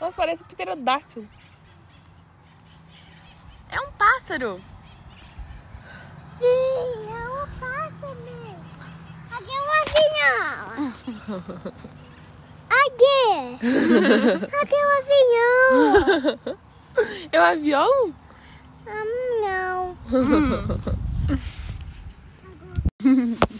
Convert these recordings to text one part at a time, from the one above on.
Nossa, parece pterodáctilo. É um pássaro. Sim, é um pássaro. Aqui é um avião. Aqui. Aqui é um avião. É um avião? Hum, não.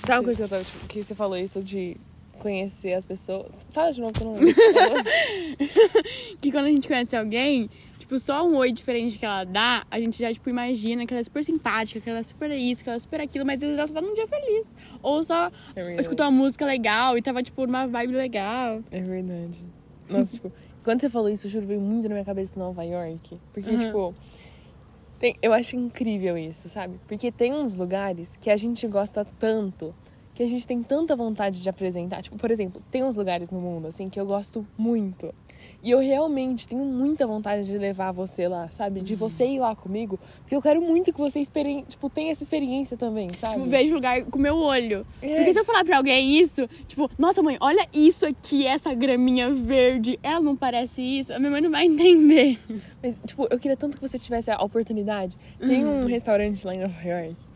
Sabe uma coisa que, eu tava, que você falou isso de conhecer as pessoas? Fala de novo que eu não lembro. Que quando a gente conhece alguém, tipo, só um oi diferente que ela dá, a gente já, tipo, imagina que ela é super simpática, que ela é super isso, que ela é super aquilo, mas às vezes ela só tá num dia feliz. Ou só É escutou uma música legal e tava, tipo, numa vibe legal. É verdade. Nossa, tipo, quando você falou isso, eu juro, veio muito na minha cabeça Nova York. Porque, Uhum. tipo, tem- eu acho incrível isso, sabe? Porque tem uns lugares que a gente gosta tanto, que a gente tem tanta vontade de apresentar. Tipo, por exemplo, tem uns lugares no mundo, assim, que eu gosto muito. E eu realmente tenho muita vontade de levar você lá, sabe? De você ir lá comigo. Porque eu quero muito que você experi tipo, tenha essa experiência também, sabe? Tipo, vejo lugar com meu olho. É. Porque se eu falar pra alguém isso, tipo, nossa mãe, olha isso aqui, essa graminha verde, ela não parece isso, a minha mãe não vai entender. Mas, tipo, eu queria tanto que você tivesse a oportunidade. Tem um restaurante lá em Nova York.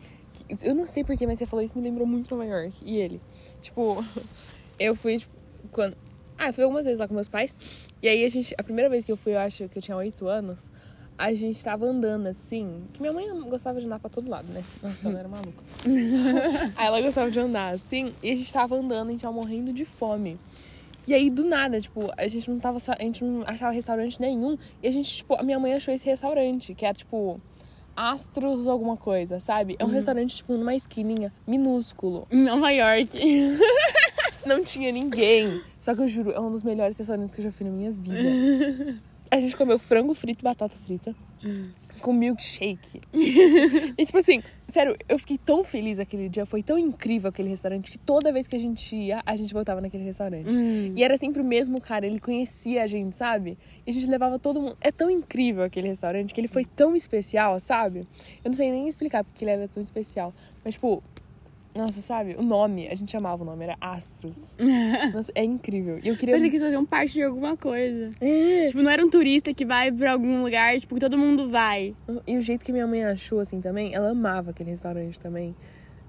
Eu não sei porquê, mas você falou isso, me lembrou muito Nova York. E ele. Tipo, eu fui, tipo, quando. Ah, eu fui algumas vezes lá com meus pais. E aí a gente. A primeira vez que eu fui, eu acho que eu tinha oito anos. A gente tava andando assim. Que minha mãe gostava de andar pra todo lado, né? Nossa, ela era maluca. aí ela gostava de andar assim. E a gente tava andando, a gente tava morrendo de fome. E aí, do nada, tipo, a gente não tava. A gente não achava restaurante nenhum. E a gente, tipo, a minha mãe achou esse restaurante, que era, tipo, Astros alguma coisa, sabe? É um restaurante, tipo, numa esquininha, minúsculo. Em Nova York. Não tinha ninguém. Só que eu juro, é um dos melhores restaurantes que eu já fui na minha vida. A gente comeu frango frito e batata frita. Com milkshake. e tipo assim, sério, eu fiquei tão feliz aquele dia. Foi tão incrível aquele restaurante que toda vez que a gente ia, a gente voltava naquele restaurante. E era sempre o mesmo cara, ele conhecia a gente, sabe? E a gente levava todo mundo. É tão incrível aquele restaurante que ele foi tão especial, sabe? Eu não sei nem explicar porque ele era tão especial. Mas, tipo, nossa, sabe? O nome, a gente chamava o nome, era Astros. Nossa, é incrível. E eu queria. Pensei que eles faziam parte de alguma coisa. É. Tipo, não era um turista que vai pra algum lugar, tipo, que todo mundo vai. E o jeito que minha mãe achou, assim, também, ela amava aquele restaurante também.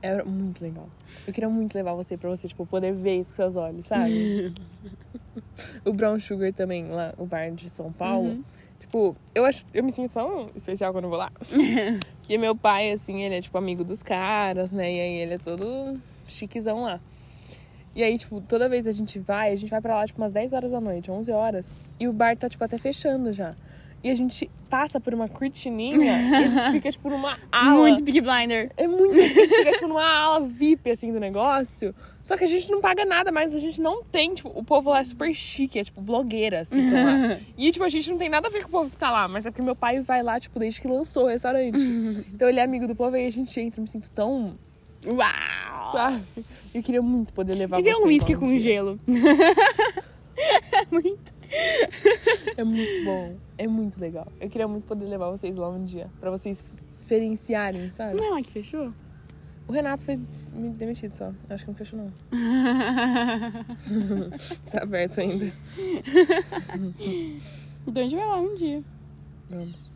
Era muito legal. Eu queria muito levar você pra você, tipo, poder ver isso com seus olhos, sabe? o Brown Sugar também, lá, o bar de São Paulo. Uhum. Tipo, eu acho. Eu me sinto tão especial quando eu vou lá. Porque meu pai, assim, ele é, tipo, amigo dos caras, né? E aí ele é todo chiquezão lá. E aí, tipo, toda vez a gente vai, a gente vai pra lá, tipo, umas 10 horas da noite, 11 horas. E o bar tá, tipo, até fechando já. E a gente passa por uma cortininha e a gente fica, tipo, numa ala. Muito Big Blinder. É muito. A gente fica, tipo, numa ala VIP, assim, do negócio. Só que a gente não paga nada, mas a gente não tem, tipo, o povo lá é super chique, é, tipo, ficam lá. E, tipo, a gente não tem nada a ver com o povo que tá lá, mas é porque meu pai vai lá, tipo, desde que lançou o restaurante. Então ele é amigo do povo e a gente entra, me sinto tão. Uau! Sabe? Eu queria muito poder levar E ver você um whisky lá com dia. gelo. é muito. É muito bom. É muito legal. Eu queria muito poder levar vocês lá um dia. Pra vocês experienciarem, sabe? Não é lá que fechou? O Renato foi me demitido só. Acho que não fechou, não. tá aberto ainda. Então a gente vai lá um dia. Vamos.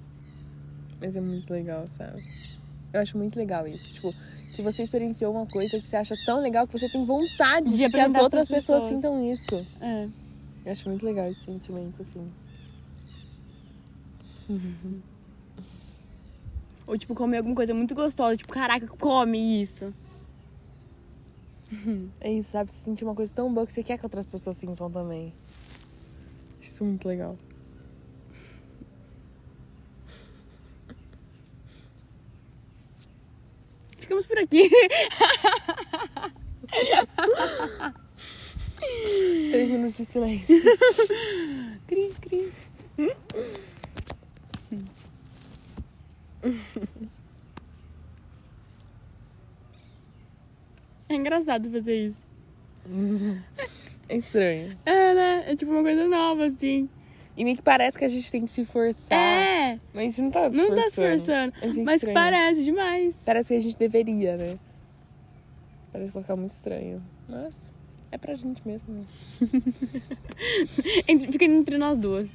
Mas é muito legal, sabe? Eu acho muito legal isso. Tipo, que você experienciou uma coisa que você acha tão legal que você tem vontade De de, que as outras pessoas pessoas. sintam isso. É. Eu acho muito legal esse sentimento, assim. Ou tipo, comer alguma coisa muito gostosa. Tipo, caraca, come isso. É isso, sabe? Você sentir uma coisa tão boa que você quer que outras pessoas sintam também. Isso é muito legal. Ficamos por aqui. Três minutos de silêncio. Cris, cris. É engraçado fazer isso. É estranho. É, né? É tipo uma coisa nova, assim. E meio que parece que a gente tem que se forçar. É, Mas a gente não tá se não forçando. tá se forçando. É Mas estranho. parece demais. Parece que a gente deveria, né? Parece colocar muito estranho. Mas. É pra gente mesmo. né? Entre- fica entre nós duas.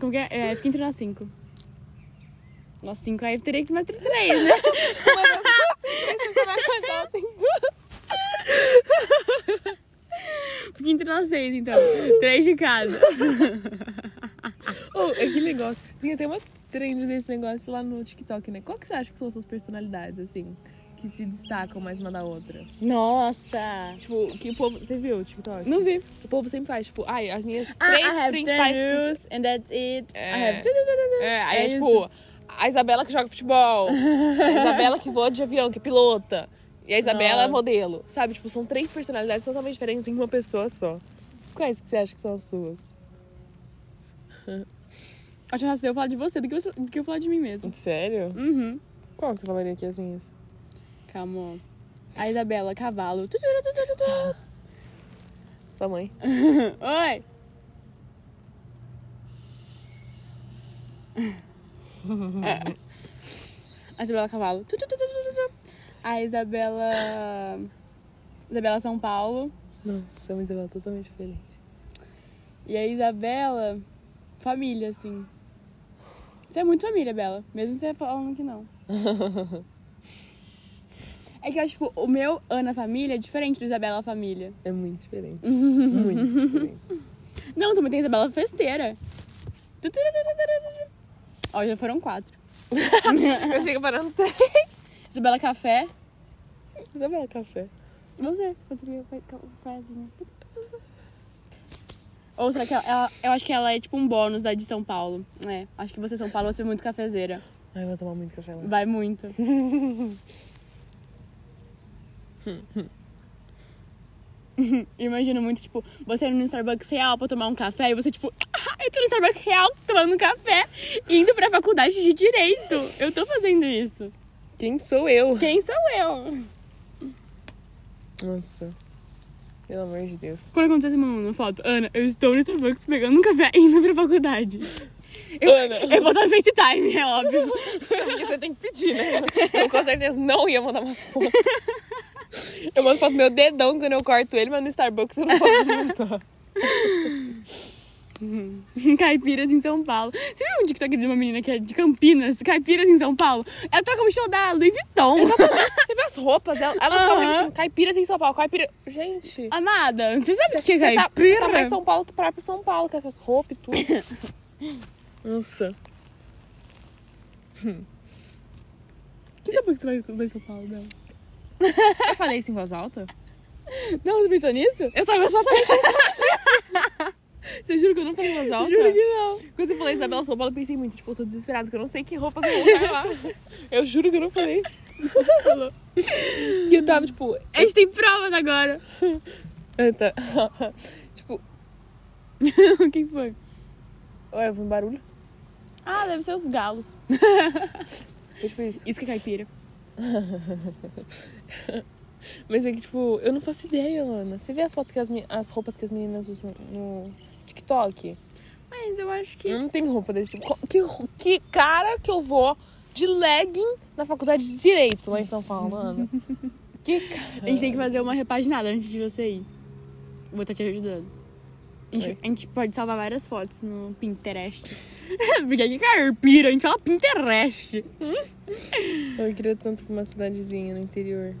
Como que é? É, fica entre nós cinco. Nós cinco, aí teria que mais três, né? Fica entre nós seis, então. Três de cada. Oh, é que negócio. Tem até uma trend desse negócio lá no TikTok, né? Qual que você acha que são suas personalidades, assim? Que se destacam mais uma da outra? Nossa! Tipo, que o povo. Você viu o TikTok? Não vi. O povo sempre faz, tipo, ai, as minhas Ah, três I have principais. rules and that's it. I É. have... É, aí é, É tipo, a Isabela que joga futebol, a Isabela que voa de avião, que é pilota, e a Isabela é Ah. modelo. Sabe? Tipo, são três personalidades totalmente diferentes em uma pessoa só. Quais que você acha que são as suas? Acho que eu falar de você do que, você, do que eu falar de mim mesmo. Sério? Uhum. Qual que você falaria aqui as minhas? Calma. A Isabela, cavalo. Sua mãe. Oi! A Isabela Cavalo. A Isabela. Isabela São Paulo. Nossa, é uma Isabela totalmente diferente. E a Isabela. Família, assim. Você é muito família, Bela. Mesmo você falando que não. É que eu acho, tipo, o meu Ana Família é diferente do Isabela Família. É muito diferente. muito diferente. Não, também tem Isabela Festeira. Ó, já foram quatro. Eu chego parando três. Isabela Café. Isabela Café. Você. Cafézinho. Ou será que ela, ela- Eu acho que ela é tipo um bônus da de São Paulo. É, acho que você, São Paulo, você é muito cafezeira. Ai, eu vou tomar muito café lá. Vai muito. Imagino muito, tipo, você indo no Starbucks real pra tomar um café e você, tipo, ah, eu tô no Starbucks real tomando um café, indo pra faculdade de Direito. Eu tô fazendo isso. Quem sou eu? Quem sou eu? Nossa. Pelo amor de Deus. Quando acontece uma foto, Ana, eu estou no Starbucks pegando um café indo pra faculdade. Eu, Ana. eu vou dar FaceTime, é óbvio. Porque você tem que pedir, né? Eu com certeza não ia mandar uma foto. Eu mando foto do meu dedão quando eu corto ele, mas no Starbucks eu não posso mandar. Caipiras em São Paulo. Você viu um TikTok de uma menina que é de Campinas? Caipiras em São Paulo? Ela toca um show da Louis Vuitton. Você vê as roupas? Elas elas Aham. realmente caipiras em São Paulo. Caipira... Gente... Amada, você sabe o que é Você tá, você caipira? tá mais São Paulo que próprio São Paulo, com essas roupas e tudo. Nossa. Que sabe que você vai vai em São Paulo, não? Eu falei isso em voz alta? Não, você pensou nisso? Eu tava exatamente pensando nisso. Você jura que eu não falei em voz alta? Juro que não. Quando você falou Isabela São Paulo, eu pensei muito, tipo, eu tô desesperada, porque eu não sei que roupas eu vou usar lá. Eu juro que eu não falei. Que eu tava, tipo... A gente tem provas agora. ah, tá. tipo, o que foi? ué, eu vi um barulho. Ah, deve ser os galos. Foi tipo isso. Isso que é caipira. Mas é que, tipo, eu não faço ideia, Ana. Você vê as fotos que as, as roupas que as meninas usam no TikTok? Mas eu acho que... Não tem roupa desse tipo. Que, que cara que eu vou de legging na faculdade de Direito lá em São Paulo, Ana? Que cara. A gente tem que fazer uma repaginada antes de você ir. Vou estar te ajudando. A gente, a gente pode salvar várias fotos no Pinterest. Porque aqui é caipira, a gente fala Pinterest. Eu queria tanto pra uma cidadezinha no interior.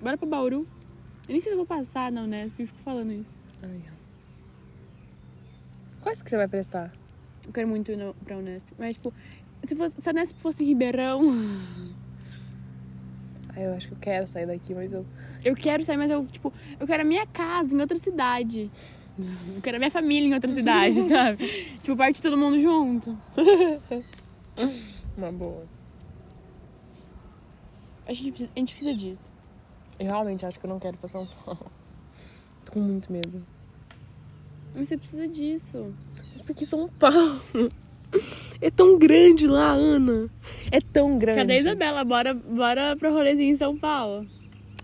Bora pra Bauru. Eu nem sei se eu vou passar na Unesp, eu fico falando isso. Ai. Quais que você vai prestar? Eu quero muito ir no, pra Unesp. Mas, tipo, se, fosse, se a Unesp fosse em Ribeirão, Ah, eu acho que eu quero sair daqui, mas eu. eu quero sair, mas eu, tipo, eu quero a minha casa em outra cidade. Eu quero a minha família em outra cidade, sabe? tipo, parte todo mundo junto. Uma boa. A gente precisa, a gente precisa disso. Eu realmente acho que eu não quero ir pra São Paulo. Tô com muito medo. Mas você precisa disso. Mas por que São Paulo? É tão grande lá, Ana. É tão grande. Cadê a Isabela? Bora, bora pro rolezinho em São Paulo.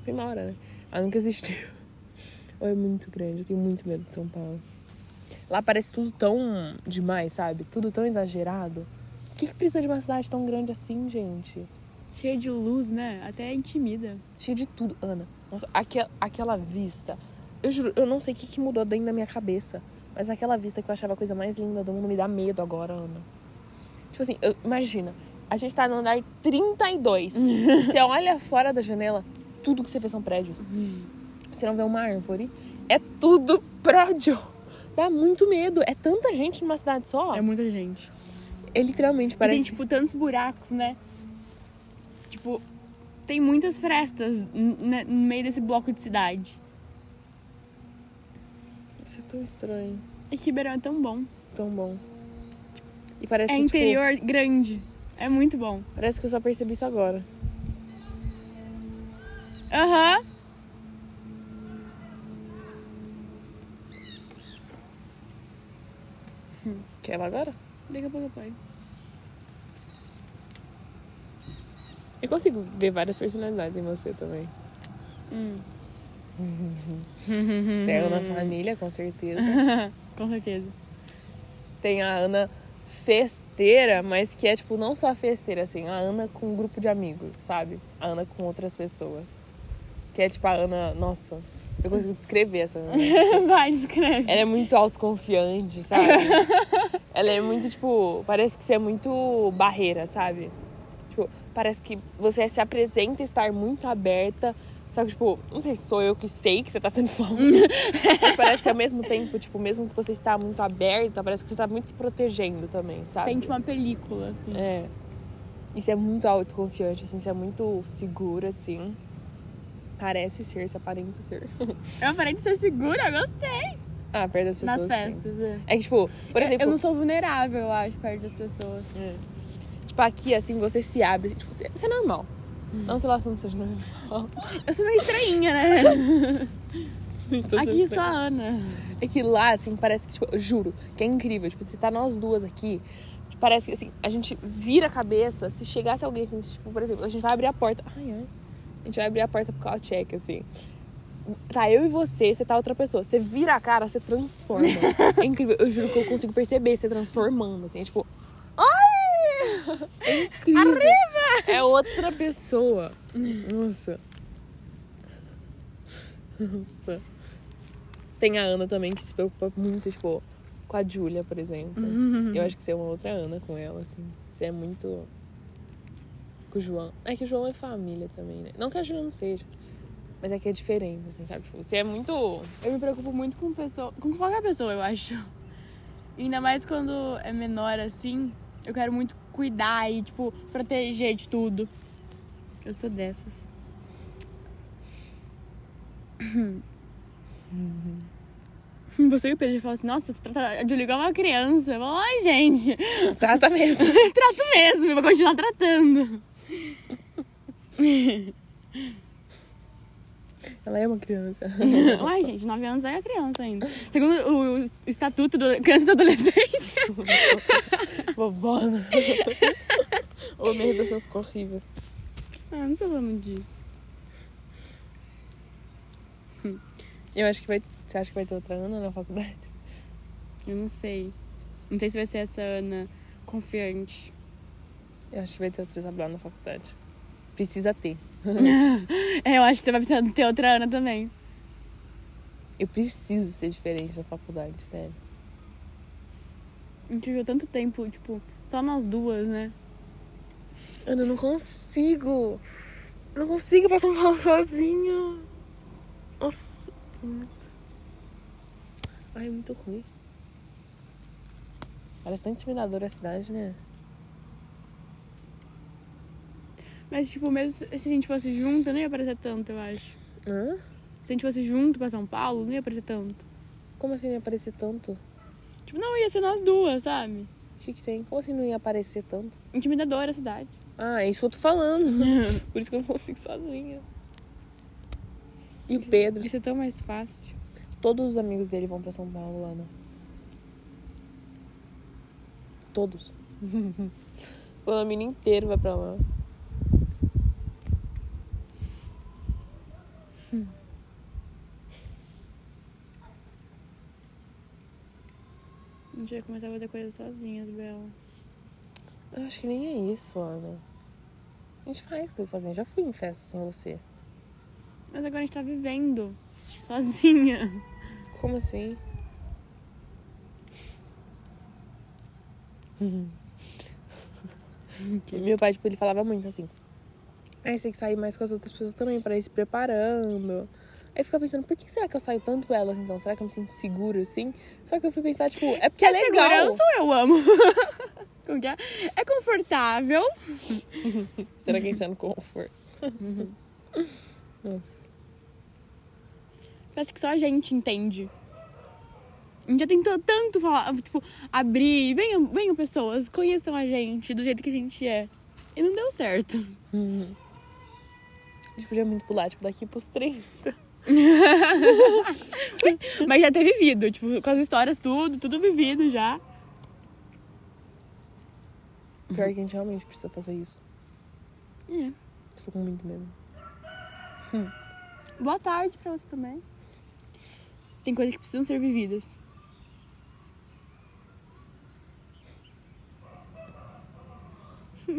Foi uma hora, né? Ela nunca existiu. Ou é muito grande, eu tenho muito medo de São Paulo. Lá parece tudo tão demais, sabe? Tudo tão exagerado. O que, que precisa de uma cidade tão grande assim, gente? Cheia de luz, né? Até intimida. Cheio de tudo. Ana, nossa, aquela, aquela vista Eu juro, eu não sei o que, que mudou dentro da minha cabeça. Mas aquela vista que eu achava a coisa mais linda do mundo me dá medo agora, Ana. Tipo assim, eu- imagina, a gente tá no andar 32. você olha fora da janela, tudo que você vê são prédios. Você não vê uma árvore. É tudo prédio. Dá muito medo. É tanta gente numa cidade só. É muita gente. É literalmente E parece. tem, tipo, tantos buracos, né? Tipo, tem muitas frestas no meio desse bloco de cidade. Isso é tão estranho. E Ribeirão é tão bom. Tão bom. E parece É que, tipo, interior grande. É muito bom. parece que eu só percebi isso agora. Aham. Quer ela agora? Daqui a pouco eu. Eu consigo ver várias personalidades em você também. Hum. Tem a Ana Família, com certeza. Com certeza. Tem a Ana festeira, mas que é, tipo, não só festeira, assim. A Ana com um grupo de amigos, sabe? A Ana com outras pessoas. Que é, tipo, a Ana... Nossa, eu consigo descrever essa. Vai, escreve. Ela é muito autoconfiante, sabe? Ela é muito, tipo... Parece que você é muito barreira, sabe? Tipo, parece que você se apresenta estar muito aberta. Só que, tipo, não sei se sou eu que sei que você tá sendo falsa. mas parece que ao mesmo tempo, tipo, mesmo que você está muito aberta, parece que você tá muito se protegendo também, sabe? Tem tipo uma película, assim. É. E você é muito autoconfiante, assim, você é muito segura, assim. Parece ser, se aparenta ser. Eu aparento ser segura, gostei. ah, perto das pessoas. Nas sim. festas, é. É que, tipo, por Eu- exemplo. Eu não sou vulnerável, eu acho, perto das pessoas. É. Tipo, aqui, assim, você se abre. Tipo, você- isso é normal. Não que o assunto seja normal. Eu sou meio estranha, né? Então, Aqui você- só a Ana. É que lá, assim, parece que, tipo, eu juro, que é incrível. Tipo, se tá nós duas aqui, parece que, assim, a gente vira a cabeça. Se chegasse alguém, assim, tipo, por exemplo, a gente vai abrir a porta. Ai, ai. A gente vai abrir a porta pro call check, assim. Tá eu e você, você tá outra pessoa. Você vira a cara, você transforma. É incrível. Eu juro que eu consigo perceber você transformando, assim. É tipo. Ai! É incrível. É outra pessoa. Nossa. Nossa. Tem a Ana também que se preocupa muito, tipo, com a Júlia, por exemplo. Eu acho que você é uma outra Ana com ela, assim. Você é muito. Com o João. É que o João é família também, né? Não que a Júlia não seja. Mas é que é diferente, assim, sabe? Tipo, você é muito. Eu me preocupo muito com pessoa, com qualquer pessoa, eu acho. E ainda mais quando é menor assim, eu quero muito cuidar e, tipo, proteger de tudo. Eu sou dessas. Você e o Pedro falam assim, nossa, você trata Julia igual uma criança. Eu falo, ai, gente, Trata mesmo. trato mesmo, eu vou continuar tratando. Ela é uma criança. Ai, gente, 9 anos é criança ainda. Segundo o, o estatuto do criança e adolescente. Bobona. o meio da sua ficou horrível. Ah, não tô falando disso. Eu acho que vai. Você acha que vai ter outra Ana na faculdade? Eu não sei. Não sei se vai ser essa Ana confiante. Eu acho que vai ter outra Isabel na faculdade. Precisa ter. É, eu acho que você vai precisar ter outra Ana também. Eu preciso ser diferente na faculdade, sério. A gente viveu tanto tempo, tipo, só nós duas, né? Ana, eu não consigo. Eu não consigo passar um Paulo sozinha. Nossa, muito. Ai, é muito ruim. Parece tão intimidadora a cidade, né? Mas, tipo, mesmo se a gente fosse junto, não ia parecer tanto, eu acho. Hã? Se a gente fosse junto pra São Paulo, não ia parecer tanto. Como assim não ia aparecer tanto? Tipo, não, ia ser nós duas, sabe? O que, que tem? Como assim não ia aparecer tanto? Intimidadora a cidade. Ah, é isso que eu tô falando. Por isso que eu não consigo sozinha. E o Pedro, Ia ser tão mais fácil. todos os amigos dele vão pra São Paulo, Ana. Todos. o Lamino inteiro vai pra lá. A gente vai começar a fazer coisas sozinhas, Bela. Eu acho que nem é isso, Ana. A gente faz coisa sozinha. Já fui em festa sem você. Mas agora a gente tá vivendo. Sozinha. Como assim? Meu pai, tipo, ele falava muito assim. Aí você tem que sair mais com as outras pessoas também, pra ir se preparando. Aí eu ficava pensando, por que será que eu saio tanto com elas então? Será que eu me sinto segura assim? Só que eu fui pensar, tipo, é porque é, legal. segurança ou eu amo? Como que é? É confortável. Será que a gente tá no conforto? Nossa. Parece que só a gente entende. A gente já tentou tanto falar, tipo, abrir. Venham, venham pessoas, conheçam a gente do jeito que a gente é. E não deu certo. A gente podia muito pular, tipo, daqui pros 30. Mas já ter vivido, tipo, com as histórias, tudo, tudo vivido já. Pior que a gente realmente precisa fazer isso. É. Estou com muito medo. Boa tarde pra você também. Tem coisas que precisam ser vividas.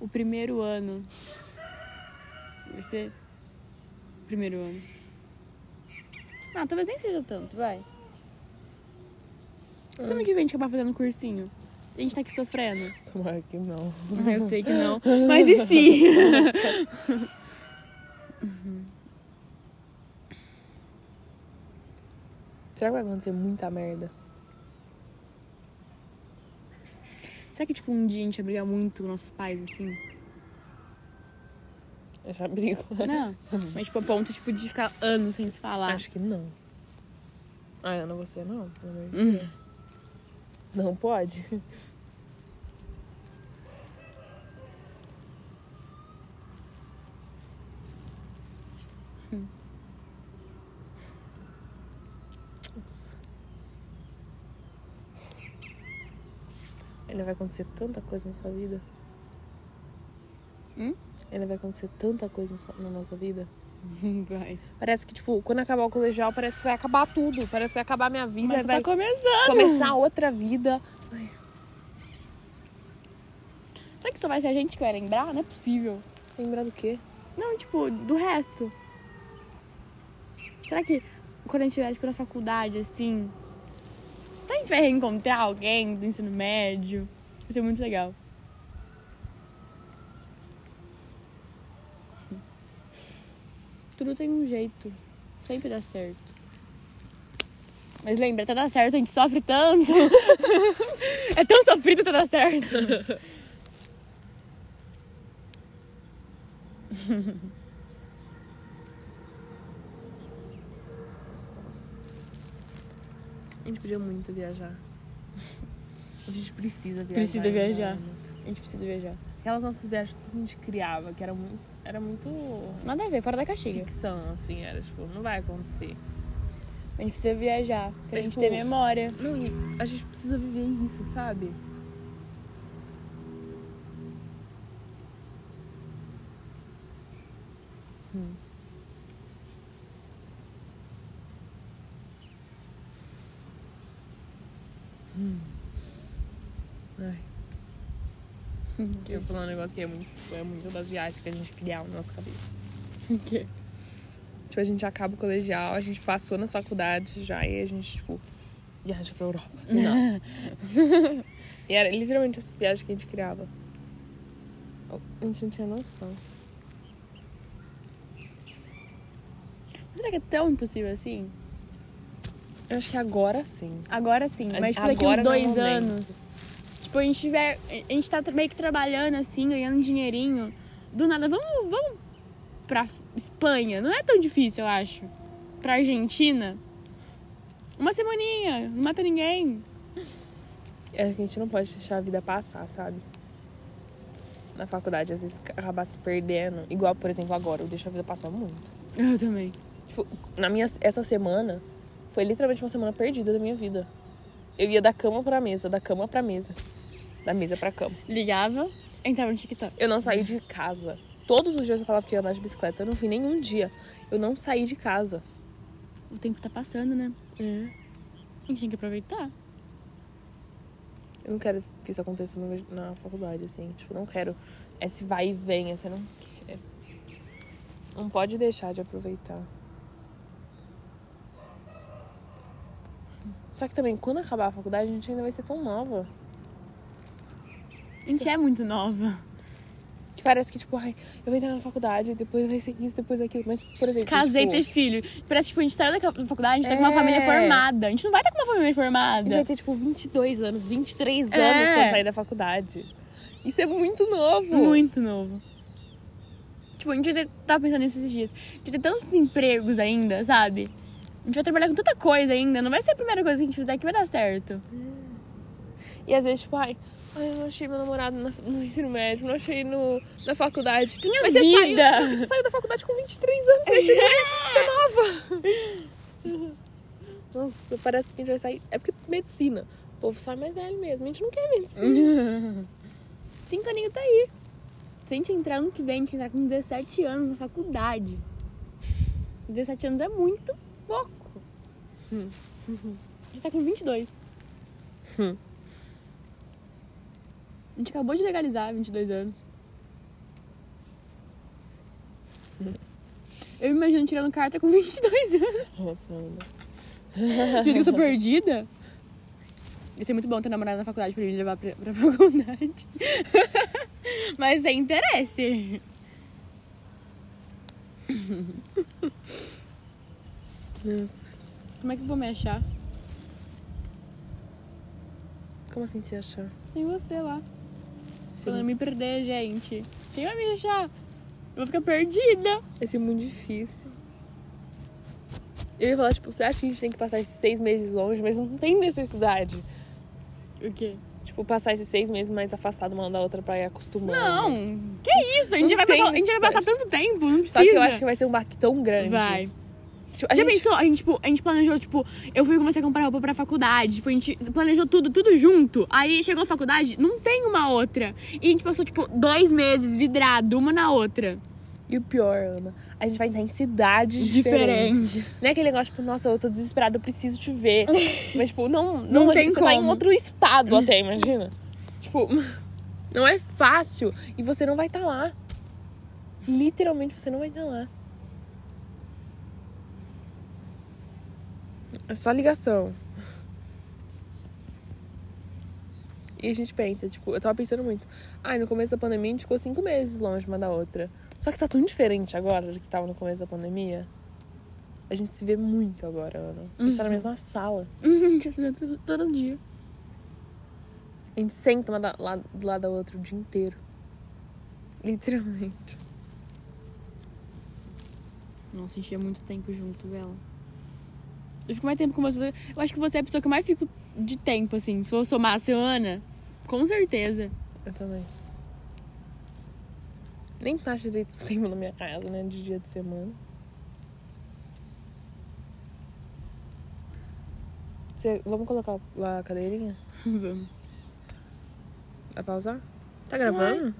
o primeiro ano. Vai ser. Primeiro ano. Ah, talvez nem seja tanto, vai. Semana que vem a gente acabar fazendo cursinho. A gente tá aqui sofrendo. Tomara que não. Eu sei que não. Mas e se? Será que vai acontecer muita merda? Será que, tipo, um dia a gente vai brigar muito com nossos pais, assim? Eu já brigo. Não. Mas, tipo, a ponto, tipo, de ficar anos sem se falar. Acho que não. Ah, Ana, você não, pelo amor de Hum. Deus. Não pode? Nossa. Ainda vai acontecer tanta coisa na sua vida. Hum? Ainda vai acontecer tanta coisa na nossa vida. Vai. Parece que, tipo, quando acabar o colegial, parece que vai acabar tudo. Parece que vai acabar a minha vida. Mas vai tá começando. começar outra vida. Será que só vai ser a gente que vai lembrar? Não é possível. Lembrar do quê? Não, tipo, do resto. Será que quando a gente estiver, tipo, na faculdade, assim... Será que a gente vai reencontrar alguém do ensino médio? Vai ser muito legal. Tudo tem um jeito. Sempre dá certo. Mas lembra, até dar certo a gente sofre tanto. é tão sofrido até dar certo. A gente podia muito viajar. A gente precisa viajar. Precisa viajar. Ana. A gente precisa viajar. Aquelas nossas viagens que a gente criava, que era muito, era muito Nada a ver, fora da caixinha. ficção, assim, era tipo, não vai acontecer. A gente precisa viajar, pra É, gente tipo, ter memória. Não, e a gente precisa viver isso, sabe? Hum. Hum. Ai. Eu ia falar um negócio que é muito, é muito das viagens que a gente criava na nossa cabeça. O quê? Tipo, a gente acaba o colegial, a gente passou na faculdade já e a gente, tipo, viaja pra Europa. Não. e era literalmente essas viagens que a gente criava. A gente não tinha noção. Será que é tão impossível assim? Eu acho que agora sim. Agora sim, mas tipo, daqui uns é dois anos. Tipo, a gente tiver. A gente tá meio que trabalhando assim, ganhando dinheirinho. Do nada, vamos, vamos pra Espanha. Não é tão difícil, eu acho. Pra Argentina. Uma semaninha, não mata ninguém. É que a gente não pode deixar a vida passar, sabe? Na faculdade, às vezes acabar se perdendo. Igual, por exemplo, agora, eu deixo a vida passar muito. Eu também. Tipo, na minha, essa semana foi literalmente uma semana perdida da minha vida. Eu ia da cama pra mesa, da cama pra mesa. Da mesa pra cama. Ligava, entrava no TikTok. Eu não saí de casa. Todos os dias eu falava que ia andar de bicicleta. Eu não fui nenhum dia. Eu não saí de casa. O tempo tá passando, né? É. A gente tem que aproveitar. Eu não quero que isso aconteça na faculdade, assim. Tipo, não quero esse vai e vem, assim, eu não quero. Não pode deixar de aproveitar. Só que também, quando acabar a faculdade, a gente ainda vai ser tão nova. A gente é muito nova. Que parece que, tipo, ai, eu vou entrar na faculdade, depois vai ser isso, depois aquilo. Mas, por exemplo. Casei, tipo, ter filho. Parece que tipo, a gente saiu da faculdade, a gente tá com uma É. família formada. A gente não vai estar com uma família A gente vai formada. ter, tipo, 22 anos, 23 É. anos pra sair da faculdade. Isso é muito novo. Muito novo. Tipo, a gente tava pensando nisso esses dias. A gente vai ter tantos empregos ainda, sabe? A gente vai trabalhar com tanta coisa ainda. Não vai ser a primeira coisa que a gente fizer que vai dar certo. E às vezes, tipo, ai, ai, eu não achei meu namorado na- no ensino médio, não achei no, na faculdade. Minha Mas você vida! saiu, você saiu da faculdade com 23 anos, aí você, você é nova. Nossa, parece que a gente vai sair. É porque medicina. O povo sai mais velho mesmo. A gente não quer medicina. Cinco aninhos tá aí. Se a gente entrar ano que vem, a gente entrar com 17 anos na faculdade. 17 anos é muito pouco. Hum. A gente tá com 22. Hum. A gente acabou de legalizar 22 anos. Eu imagino tirando carta com 22 anos. Nossa, Ana. Que eu sou perdida. Ia ser muito bom ter namorado na faculdade pra ele me levar pra, pra faculdade. Mas sem interesse. Nossa. Como é que eu vou me achar? Como assim se achar? Sem você lá. Quando eu me perder, gente. Quem vai me achar? Eu vou ficar perdida. Vai ser muito difícil. Eu ia falar, tipo, você acha que a gente tem que passar esses seis meses longe, mas não tem necessidade. O quê? Tipo, passar esses seis meses mais afastado uma da outra pra ir acostumando. Não, que isso? A gente, Não vai tem passar, a gente vai passar tanto tempo, não precisa. Só que eu acho que vai ser um baque tão grande. Vai. Tipo, a Já gente... pensou? A gente, tipo, a gente planejou, tipo, eu fui comecei a comprar roupa pra faculdade. Tipo, a gente planejou tudo, tudo junto. Aí chegou a faculdade, não tem uma outra. E a gente passou, tipo, dois meses vidrado, uma na outra. E o pior, Ana, a gente vai estar em cidades diferentes. Diferentes. Não é aquele negócio, tipo, nossa, eu tô desesperada, eu preciso te ver. Mas, tipo, não, não, Não tem você tá em como. outro estado até, imagina. Tipo, não é fácil. E você não vai estar lá. Literalmente, você não vai estar lá. É só ligação. E a gente pensa, tipo, eu tava pensando muito. Ai, no começo da pandemia a gente ficou cinco meses longe uma da outra. Só que tá tão diferente agora do que tava no começo da pandemia. A gente se vê muito agora, Ana. A gente tá na mesma sala. Uhum, a gente assinou tudo- todo dia. A gente senta uma da- lá do lado da outra o dia inteiro. Literalmente. Nossa, a gente tinha muito tempo junto, Bela. Eu fico mais tempo com você. Eu acho que você é a pessoa que eu mais fico de tempo, assim. Se for somar a Ana, com certeza. Eu também. Nem tá direito tempo na minha casa, né? De dia de semana. Você- vamos colocar lá a cadeirinha? Vamos. Vai pausar? Tá gravando?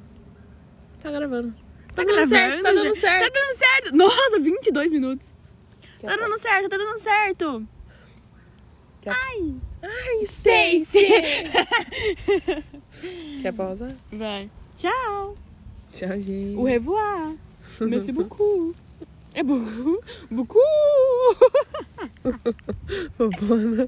Tá gravando. Tá, dando gravando? certo, tá dando já? certo. Tá dando certo. Nossa, 22 minutos. Quer, Tá dando certo, tá dando certo. Quer- Ai, Ai, Stacy. Quer pausar? Vai. Tchau. Tchau, gente. O revoar. Merci beaucoup. É. Beaucoup. Bobona.